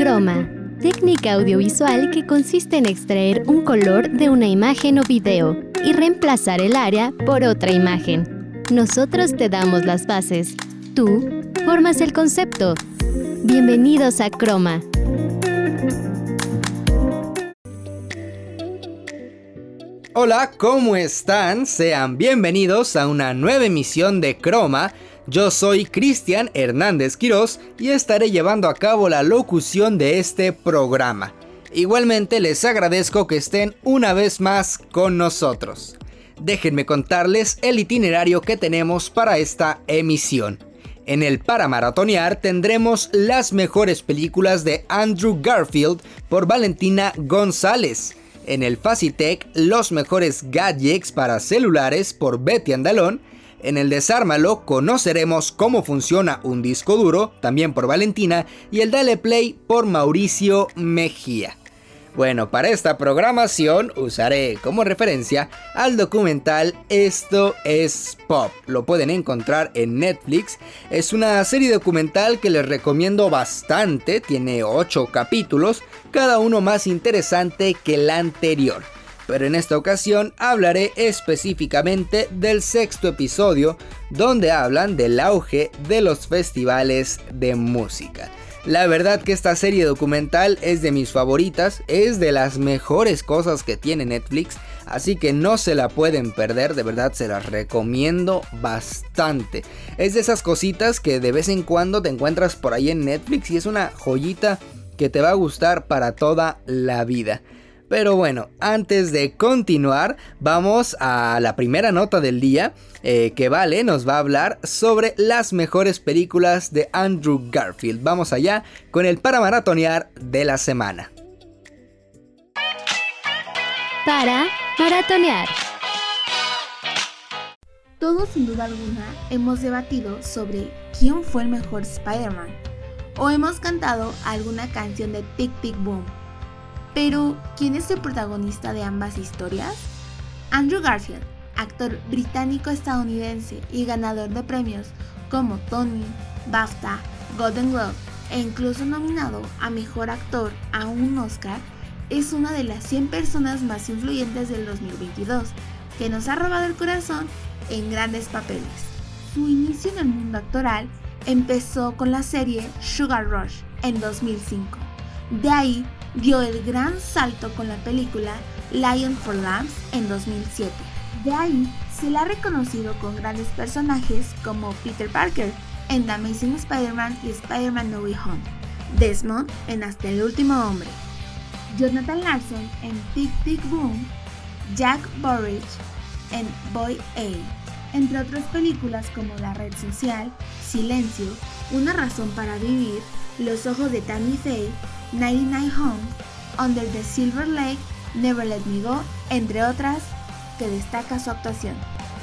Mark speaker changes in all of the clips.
Speaker 1: Croma, técnica audiovisual que consiste en extraer un color de una imagen o video y reemplazar el área por otra imagen. Nosotros te damos las bases. Tú formas el concepto. Bienvenidos a Croma.
Speaker 2: Hola, ¿cómo están? Sean bienvenidos a una nueva emisión de Croma. Yo soy Cristian Hernández Quirós y estaré llevando a cabo la locución de este programa. Igualmente les agradezco que estén una vez más con nosotros. Déjenme contarles el itinerario que tenemos para esta emisión. En el para maratonear tendremos las mejores películas de Andrew Garfield por Valentina González. En el Facitech, los mejores gadgets para celulares por Betty Andalón. En el Desármalo conoceremos cómo funciona un disco duro, también por Valentina, y el Dale Play por Mauricio Mejía. Bueno, para esta programación usaré como referencia al documental Esto es Pop. Lo pueden encontrar en Netflix. Es una serie documental que les recomiendo bastante. Tiene 8 capítulos, cada uno más interesante que el anterior. Pero en esta ocasión hablaré específicamente del sexto episodio, donde hablan del auge de los festivales de música. La verdad que esta serie documental es de mis favoritas, es de las mejores cosas que tiene Netflix, así que no se la pueden perder, de verdad se las recomiendo bastante. Es de esas cositas que de vez en cuando te encuentras por ahí en Netflix y es una joyita que te va a gustar para toda la vida. Pero bueno, antes de continuar, vamos a la primera nota del día, eh, que Vale nos va a hablar sobre las mejores películas de Andrew Garfield. Vamos allá con el para maratonear de la semana.
Speaker 1: Para maratonear.
Speaker 3: Todos sin duda alguna hemos debatido sobre quién fue el mejor Spider-Man o hemos cantado alguna canción de Tic Tic Boom pero, ¿quién es el protagonista de ambas historias? Andrew Garfield, actor británico-estadounidense y ganador de premios como Tony, BAFTA, Golden Globe e incluso nominado a Mejor Actor a un Oscar, es una de las 100 personas más influyentes del 2022 que nos ha robado el corazón en grandes papeles. Su inicio en el mundo actoral empezó con la serie Sugar Rush en 2005. De ahí dio el gran salto con la película Lion for Lambs en 2007. De ahí se le ha reconocido con grandes personajes como Peter Parker en The Amazing Spider-Man y Spider-Man No Way Home, Desmond en Hasta el Último Hombre, Jonathan Larson en Tic Tic Boom, Jack Burridge en Boy A, entre otras películas como La Red Social, Silencio, Una Razón para Vivir, Los Ojos de Tammy Faye 99 Homes, Under the Silver Lake, Never Let Me Go, entre otras, que destaca su actuación.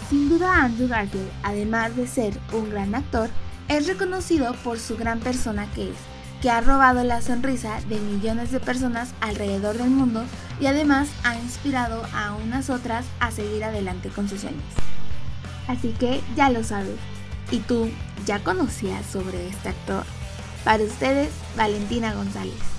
Speaker 3: Sin duda Andrew Garfield, además de ser un gran actor, es reconocido por su gran persona que es, que ha robado la sonrisa de millones de personas alrededor del mundo y además ha inspirado a unas otras a seguir adelante con sus sueños. Así que ya lo sabes. ¿Y tú ya conocías sobre este actor? Para ustedes, Valentina González.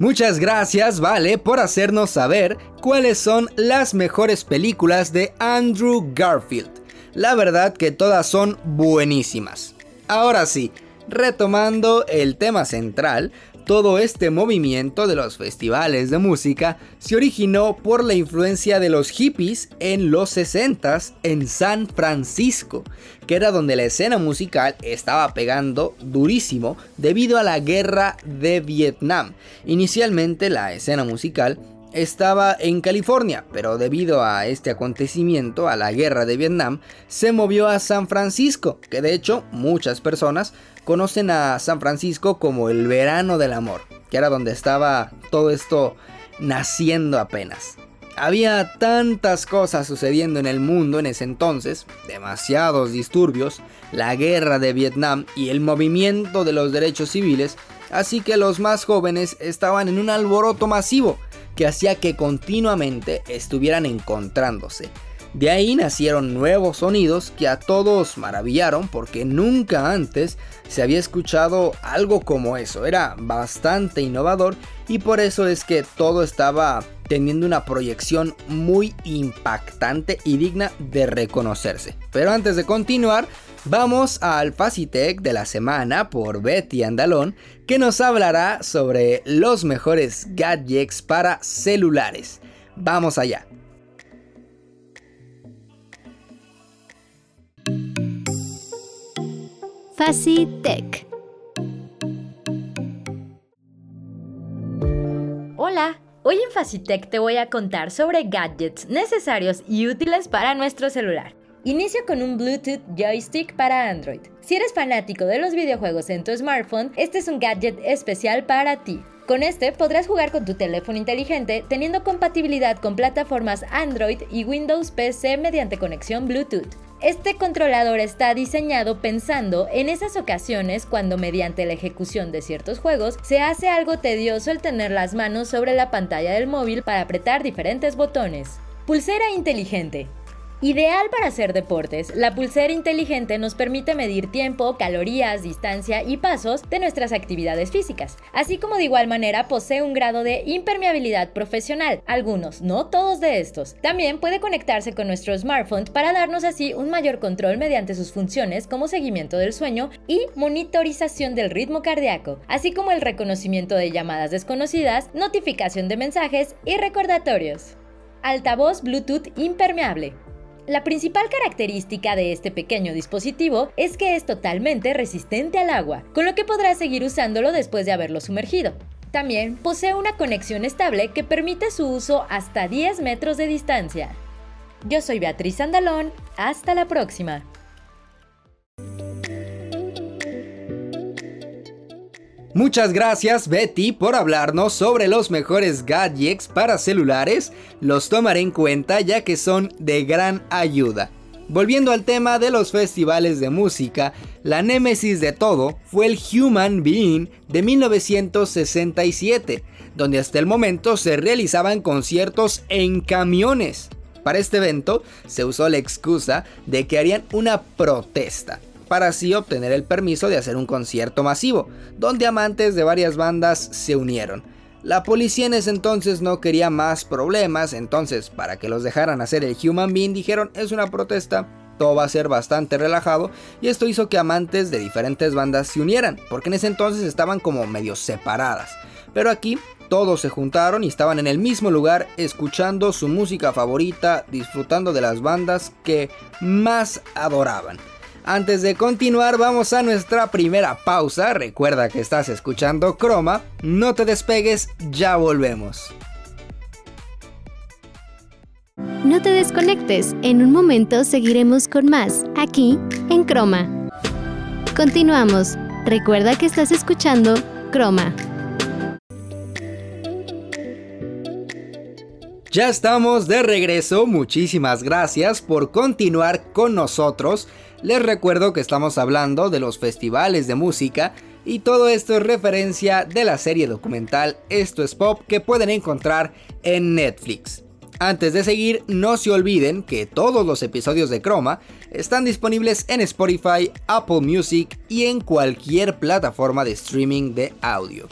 Speaker 2: Muchas gracias, Vale, por hacernos saber cuáles son las mejores películas de Andrew Garfield. La verdad que todas son buenísimas. Ahora sí, retomando el tema central, todo este movimiento de los festivales de música se originó por la influencia de los hippies en los 60s en San Francisco, que era donde la escena musical estaba pegando durísimo debido a la guerra de Vietnam. Inicialmente la escena musical estaba en California, pero debido a este acontecimiento, a la guerra de Vietnam, se movió a San Francisco, que de hecho muchas personas conocen a San Francisco como el verano del amor, que era donde estaba todo esto naciendo apenas. Había tantas cosas sucediendo en el mundo en ese entonces, demasiados disturbios, la guerra de Vietnam y el movimiento de los derechos civiles, así que los más jóvenes estaban en un alboroto masivo que hacía que continuamente estuvieran encontrándose. De ahí nacieron nuevos sonidos que a todos maravillaron porque nunca antes se había escuchado algo como eso. Era bastante innovador y por eso es que todo estaba teniendo una proyección muy impactante y digna de reconocerse. Pero antes de continuar, vamos al Facitech de la semana por Betty Andalón, que nos hablará sobre los mejores gadgets para celulares. Vamos allá.
Speaker 1: Facitech.
Speaker 4: Hola. Hoy en Facitech te voy a contar sobre gadgets necesarios y útiles para nuestro celular. Inicio con un Bluetooth joystick para Android. Si eres fanático de los videojuegos en tu smartphone, este es un gadget especial para ti. Con este podrás jugar con tu teléfono inteligente teniendo compatibilidad con plataformas Android y Windows PC mediante conexión Bluetooth. Este controlador está diseñado pensando en esas ocasiones cuando mediante la ejecución de ciertos juegos se hace algo tedioso el tener las manos sobre la pantalla del móvil para apretar diferentes botones. Pulsera inteligente. Ideal para hacer deportes, la pulsera inteligente nos permite medir tiempo, calorías, distancia y pasos de nuestras actividades físicas, así como de igual manera posee un grado de impermeabilidad profesional, algunos, no todos de estos. También puede conectarse con nuestro smartphone para darnos así un mayor control mediante sus funciones como seguimiento del sueño y monitorización del ritmo cardíaco, así como el reconocimiento de llamadas desconocidas, notificación de mensajes y recordatorios. Altavoz Bluetooth impermeable. La principal característica de este pequeño dispositivo es que es totalmente resistente al agua, con lo que podrás seguir usándolo después de haberlo sumergido. También posee una conexión estable que permite su uso hasta 10 metros de distancia. Yo soy Beatriz Andalón, hasta la próxima.
Speaker 2: Muchas gracias Betty por hablarnos sobre los mejores gadgets para celulares, los tomaré en cuenta ya que son de gran ayuda. Volviendo al tema de los festivales de música, la némesis de todo fue el Human Being de 1967, donde hasta el momento se realizaban conciertos en camiones. Para este evento se usó la excusa de que harían una protesta para así obtener el permiso de hacer un concierto masivo, donde amantes de varias bandas se unieron. La policía en ese entonces no quería más problemas, entonces para que los dejaran hacer el Human Being dijeron es una protesta, todo va a ser bastante relajado y esto hizo que amantes de diferentes bandas se unieran, porque en ese entonces estaban como medio separadas. Pero aquí todos se juntaron y estaban en el mismo lugar escuchando su música favorita, disfrutando de las bandas que más adoraban. Antes de continuar vamos a nuestra primera pausa, recuerda que estás escuchando Croma, no te despegues, ya volvemos.
Speaker 1: No te desconectes, en un momento seguiremos con más, aquí en Croma. Continuamos, recuerda que estás escuchando Croma.
Speaker 2: Ya estamos de regreso, muchísimas gracias por continuar con nosotros. Les recuerdo que estamos hablando de los festivales de música y todo esto es referencia de la serie documental Esto es Pop que pueden encontrar en Netflix. Antes de seguir, no se olviden que todos los episodios de Chroma están disponibles en Spotify, Apple Music y en cualquier plataforma de streaming de audio.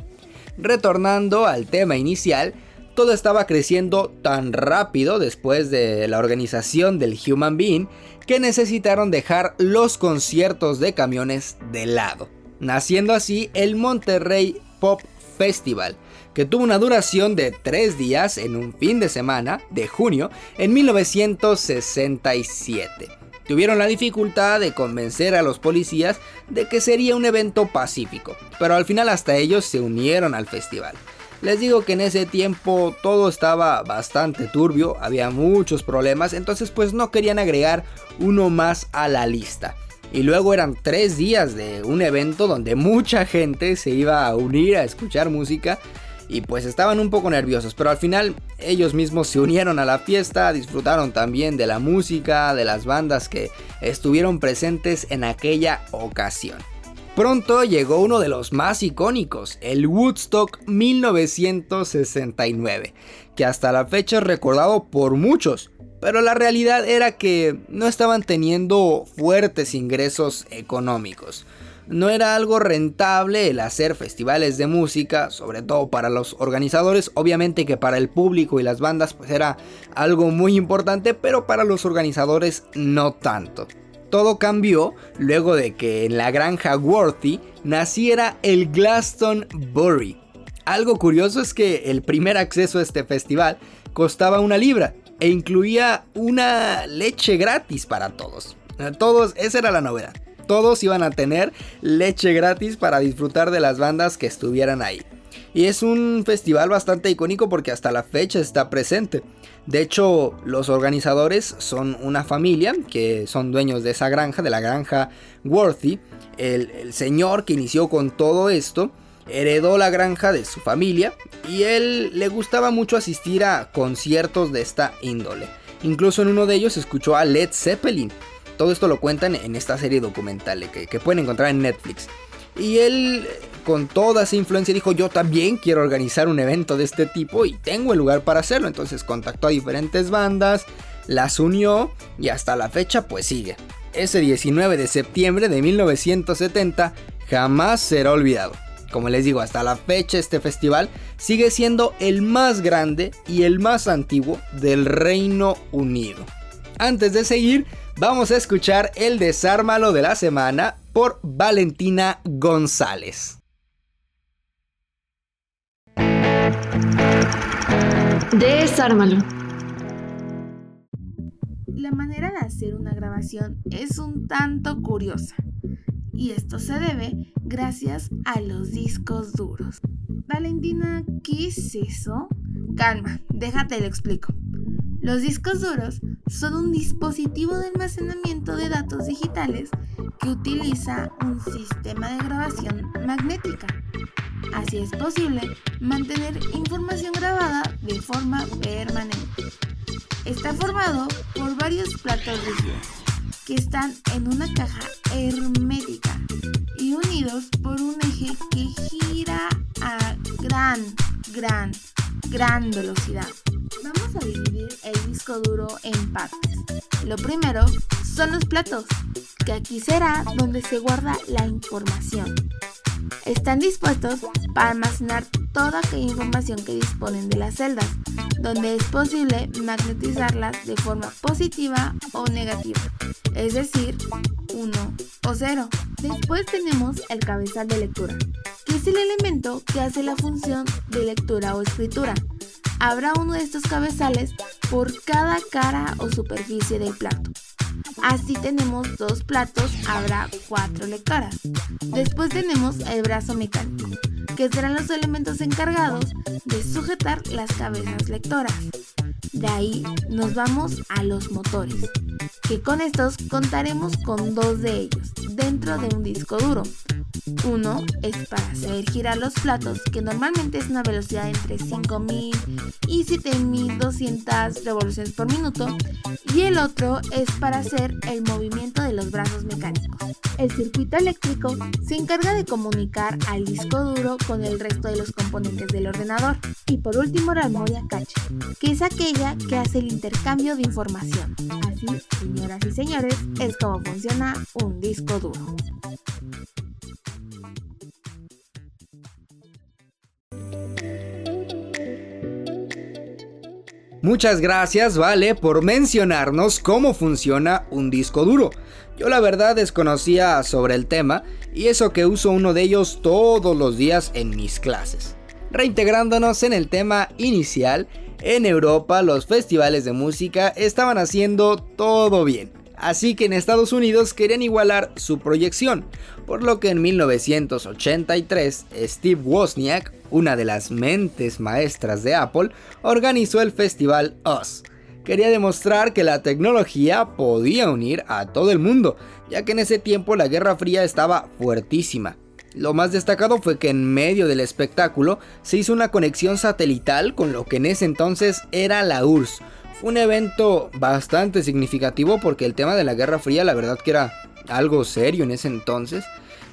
Speaker 2: Retornando al tema inicial, todo estaba creciendo tan rápido después de la organización del Human Being que necesitaron dejar los conciertos de camiones de lado, naciendo así el Monterrey Pop Festival, que tuvo una duración de tres días en un fin de semana de junio en 1967. Tuvieron la dificultad de convencer a los policías de que sería un evento pacífico, pero al final hasta ellos se unieron al festival. Les digo que en ese tiempo todo estaba bastante turbio, había muchos problemas, entonces pues no querían agregar uno más a la lista. Y luego eran tres días de un evento donde mucha gente se iba a unir a escuchar música y pues estaban un poco nerviosos, pero al final ellos mismos se unieron a la fiesta, disfrutaron también de la música, de las bandas que estuvieron presentes en aquella ocasión. Pronto llegó uno de los más icónicos, el Woodstock 1969, que hasta la fecha es recordado por muchos, pero la realidad era que no estaban teniendo fuertes ingresos económicos. No era algo rentable el hacer festivales de música, sobre todo para los organizadores, obviamente que para el público y las bandas pues era algo muy importante, pero para los organizadores no tanto. Todo cambió luego de que en la granja Worthy naciera el Glastonbury. Algo curioso es que el primer acceso a este festival costaba una libra e incluía una leche gratis para todos. Todos, esa era la novedad todos iban a tener leche gratis para disfrutar de las bandas que estuvieran ahí. Y es un festival bastante icónico porque hasta la fecha está presente. De hecho, los organizadores son una familia que son dueños de esa granja, de la granja Worthy. El, señor que inició con todo esto heredó la granja de su familia y él le gustaba mucho asistir a conciertos de esta índole. Incluso en uno de ellos escuchó a Led Zeppelin todo esto lo cuentan en esta serie documental que, pueden encontrar en Netflix. Y él, con toda esa influencia, dijo, yo también quiero organizar un evento de este tipo y tengo el lugar para hacerlo. Entonces contactó a diferentes bandas, las unió y hasta la fecha pues sigue. Ese 19 de septiembre de 1970 jamás será olvidado. Como les digo, hasta la fecha este festival sigue siendo el más grande y el más antiguo del Reino Unido. Antes de seguir, vamos a escuchar el desármalo de la semana por Valentina González.
Speaker 3: Desármalo. La manera de hacer una grabación es un tanto curiosa y esto se debe gracias a los discos duros. Valentina, ¿qué es eso? Calma, déjate lo explico. Los discos duros son un dispositivo de almacenamiento de datos digitales que utiliza un sistema de grabación magnética. Así es posible mantener información grabada de forma permanente. Está formado por varios platos rígidos que están en una caja hermética y unidos por un eje que gira a gran, gran, gran velocidad. Vamos a dividir el disco duro en partes. Lo primero son los platos, que aquí será donde se guarda la información. Están dispuestos para almacenar toda aquella información que disponen de las celdas, donde es posible magnetizarlas de forma positiva o negativa, es decir, 1 o 0. Después tenemos el cabezal de lectura, que es el elemento que hace la función de lectura o escritura habrá uno de estos cabezales por cada cara o superficie del plato. Así tenemos dos platos, habrá cuatro lectoras. Después tenemos el brazo mecánico, que serán los elementos encargados de sujetar las cabezas lectoras. De ahí nos vamos a los motores, que con estos contaremos con dos de ellos dentro de un disco duro, uno es para hacer girar los platos, que normalmente es una velocidad entre 5000 y 7200 revoluciones por minuto. Y el otro es para hacer el movimiento de los brazos mecánicos. El circuito eléctrico se encarga de comunicar al disco duro con el resto de los componentes del ordenador. Y por último la memoria cache, que es aquella que hace el intercambio de información. Así, señoras y señores, es como funciona un disco duro.
Speaker 2: Muchas gracias, Vale, por mencionarnos cómo funciona un disco duro. Yo la verdad desconocía sobre el tema y eso que uso uno de ellos todos los días en mis clases. Reintegrándonos en el tema inicial, en Europa los festivales de música estaban haciendo todo bien. Así que en Estados Unidos querían igualar su proyección, por lo que en 1983 Steve Wozniak, una de las mentes maestras de Apple, organizó el festival Us. Quería demostrar que la tecnología podía unir a todo el mundo, ya que en ese tiempo la Guerra Fría estaba fuertísima. Lo más destacado fue que en medio del espectáculo se hizo una conexión satelital con lo que en ese entonces era la URSS, un evento bastante significativo porque el tema de la Guerra Fría la verdad que era algo serio en ese entonces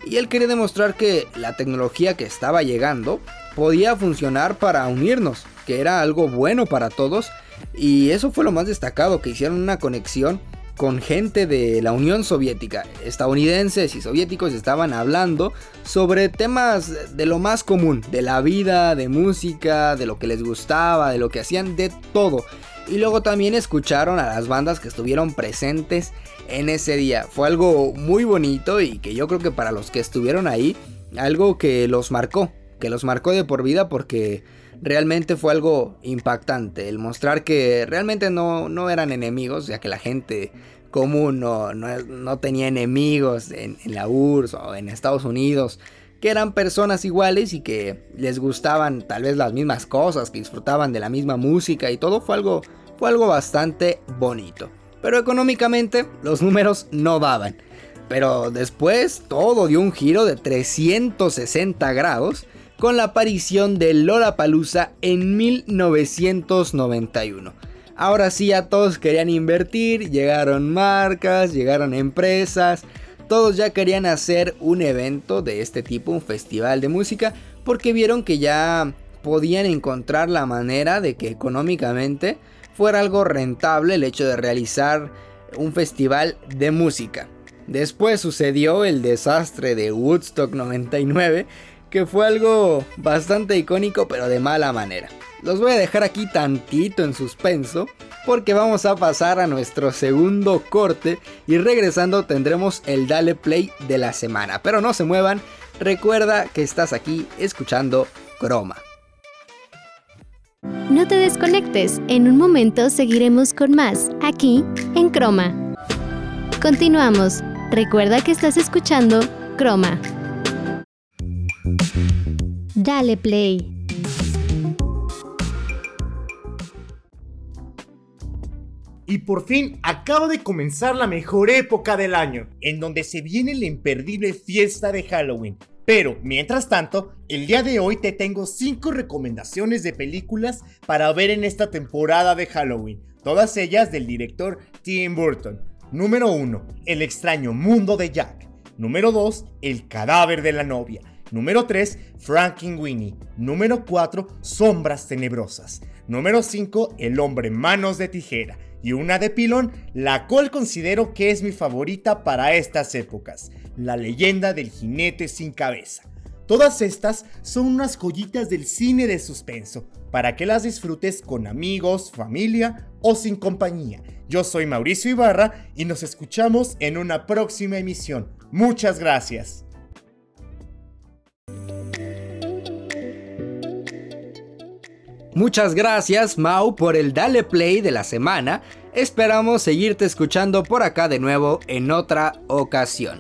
Speaker 2: y él quería demostrar que la tecnología que estaba llegando podía funcionar para unirnos, que era algo bueno para todos Y eso fue lo más destacado, que hicieron una conexión con gente de la Unión Soviética. Estadounidenses y soviéticos estaban hablando sobre temas de lo más común, de la vida, de música, de lo que les gustaba, de lo que hacían, de todo. Y luego también escucharon a las bandas que estuvieron presentes en ese día. Fue algo muy bonito y que yo creo que para los que estuvieron ahí, algo que los marcó, que los marcó de por vida porque realmente fue algo impactante. El mostrar que realmente no, no eran enemigos, ya que la gente común no, no, tenía enemigos en, en, la URSS o en Estados Unidos, que eran personas iguales y que les gustaban tal vez las mismas cosas, que disfrutaban de la misma música y todo fue algo, fue algo bastante bonito. Pero económicamente los números no daban. Pero después todo dio un giro de 360 grados con la aparición de Lollapalooza en 1991. Ahora sí, ya todos querían invertir, llegaron marcas, llegaron empresas, todos ya querían hacer un evento de este tipo, un festival de música, porque vieron que ya podían encontrar la manera de que económicamente fuera algo rentable el hecho de realizar un festival de música. Después sucedió el desastre de Woodstock 99, que fue algo bastante icónico pero de mala manera. Los voy a dejar aquí tantito en suspenso porque vamos a pasar a nuestro segundo corte y regresando tendremos el Dale Play de la semana. Pero no se muevan, recuerda que estás aquí escuchando Croma.
Speaker 1: No te desconectes, en un momento seguiremos con más, aquí en Croma. Continuamos, recuerda que estás escuchando Croma. Dale play.
Speaker 5: Y por fin acaba de comenzar la mejor época del año, en donde se viene la imperdible fiesta de Halloween. Pero, mientras tanto, el día de hoy te tengo 5 recomendaciones de películas para ver en esta temporada de Halloween, todas ellas del director Tim Burton. Número 1. El extraño mundo de Jack. Número 2. El cadáver de la novia. Número 3, Winnie. Número 4, Sombras Tenebrosas. Número 5, El hombre manos de tijera. Y una de pilón, la cual considero que es mi favorita para estas épocas, La leyenda del jinete sin cabeza. Todas estas son unas joyitas del cine de suspenso, para que las disfrutes con amigos, familia o sin compañía. Yo soy Mauricio Ibarra y nos escuchamos en una próxima emisión. Muchas gracias.
Speaker 2: Muchas gracias Mau por el Dale Play de la semana. Esperamos seguirte escuchando por acá de nuevo en otra ocasión.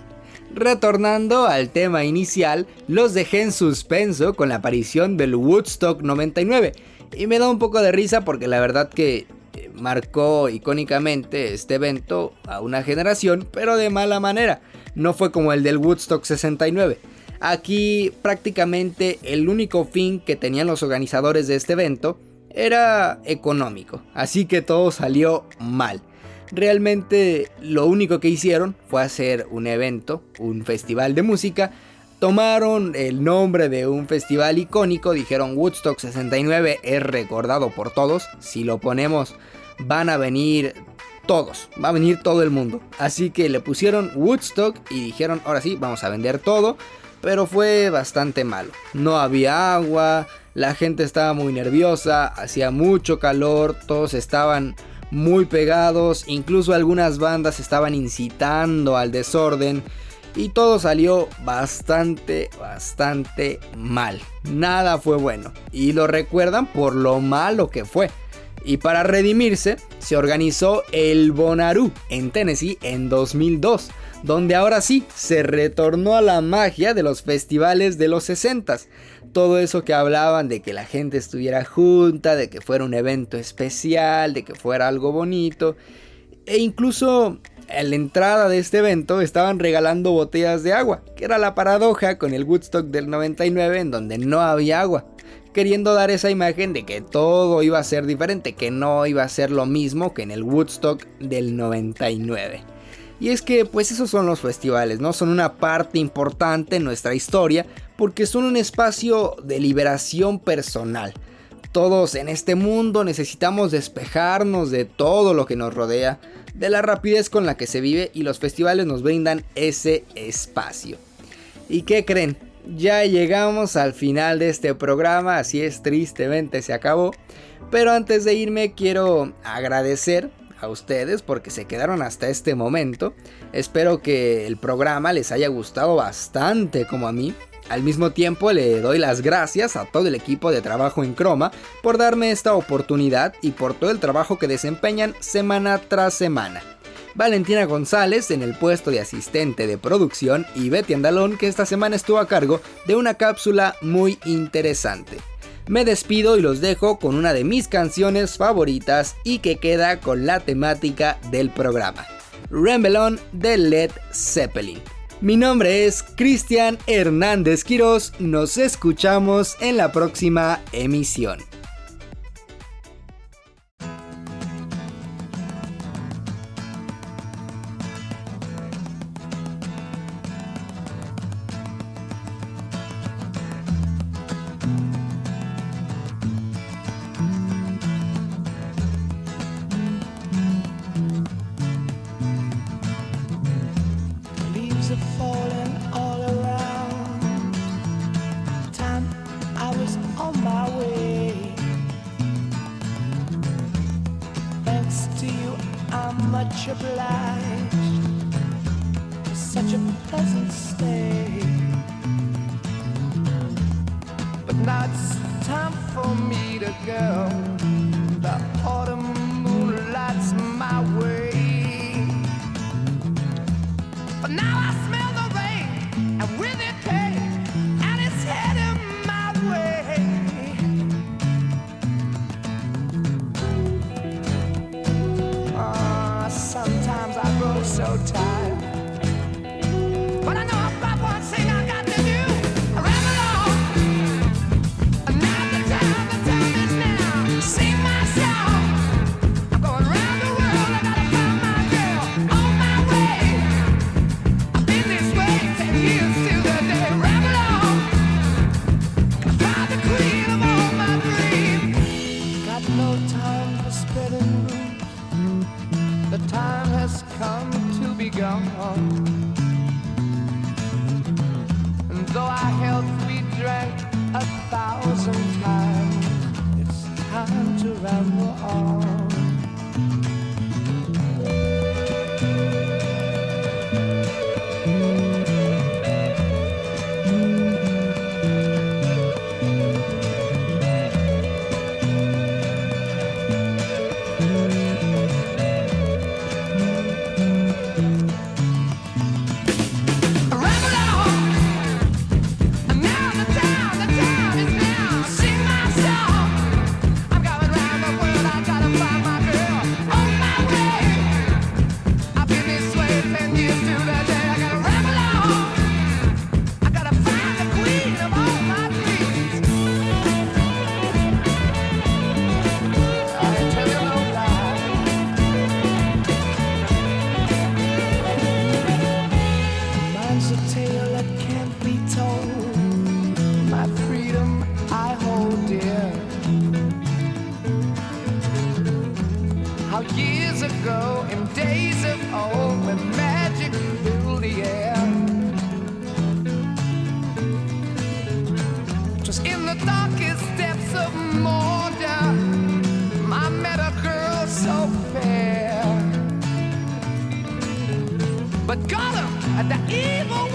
Speaker 2: Retornando al tema inicial, los dejé en suspenso con la aparición del Woodstock 99. Y me da un poco de risa porque la verdad que eh, marcó icónicamente este evento a una generación, pero de mala manera. No fue como el del Woodstock 69. Aquí prácticamente el único fin que tenían los organizadores de este evento era económico, así que todo salió mal. Realmente lo único que hicieron fue hacer un evento, un festival de música, tomaron el nombre de un festival icónico, dijeron Woodstock 69 es recordado por todos, si lo ponemos van a venir todos, va a venir todo el mundo. Así que le pusieron Woodstock y dijeron, ahora sí, vamos a vender todo pero fue bastante malo. No había agua, la gente estaba muy nerviosa, hacía mucho calor, todos estaban muy pegados, incluso algunas bandas estaban incitando al desorden y todo salió bastante, bastante mal. Nada fue bueno y lo recuerdan por lo malo que fue. Y para redimirse, se organizó el Bonnaroo en Tennessee en 2002 donde ahora sí se retornó a la magia de los festivales de los 60 Todo eso que hablaban de que la gente estuviera junta, de que fuera un evento especial, de que fuera algo bonito. E incluso en la entrada de este evento estaban regalando botellas de agua, que era la paradoja con el Woodstock del 99 en donde no había agua, queriendo dar esa imagen de que todo iba a ser diferente, que no iba a ser lo mismo que en el Woodstock del 99. Y es que pues esos son los festivales, ¿no? Son una parte importante en nuestra historia porque son un espacio de liberación personal.
Speaker 6: Todos en este mundo necesitamos despejarnos de todo lo que nos rodea, de la rapidez con la que se vive y los festivales nos brindan ese espacio. ¿Y qué creen? Ya llegamos al final de este programa, así es, tristemente se acabó. Pero antes de irme quiero agradecer a ustedes porque se quedaron hasta este momento. Espero que el programa les haya gustado bastante como a mí. Al mismo tiempo le doy las gracias a todo el equipo de trabajo en Croma por darme esta oportunidad y por todo el trabajo que desempeñan semana tras semana. Valentina González en el puesto de asistente de producción y Betty Andalón que esta semana estuvo a cargo de una cápsula muy interesante. Me despido y los dejo con una de mis canciones favoritas y que queda con la temática del programa. Rembelon de Led Zeppelin. Mi nombre es Cristian Hernández Quirós, nos escuchamos en la próxima emisión.
Speaker 1: Much
Speaker 6: obliged. Such a pleasant stay. But now it's time for me to go. got him at the evil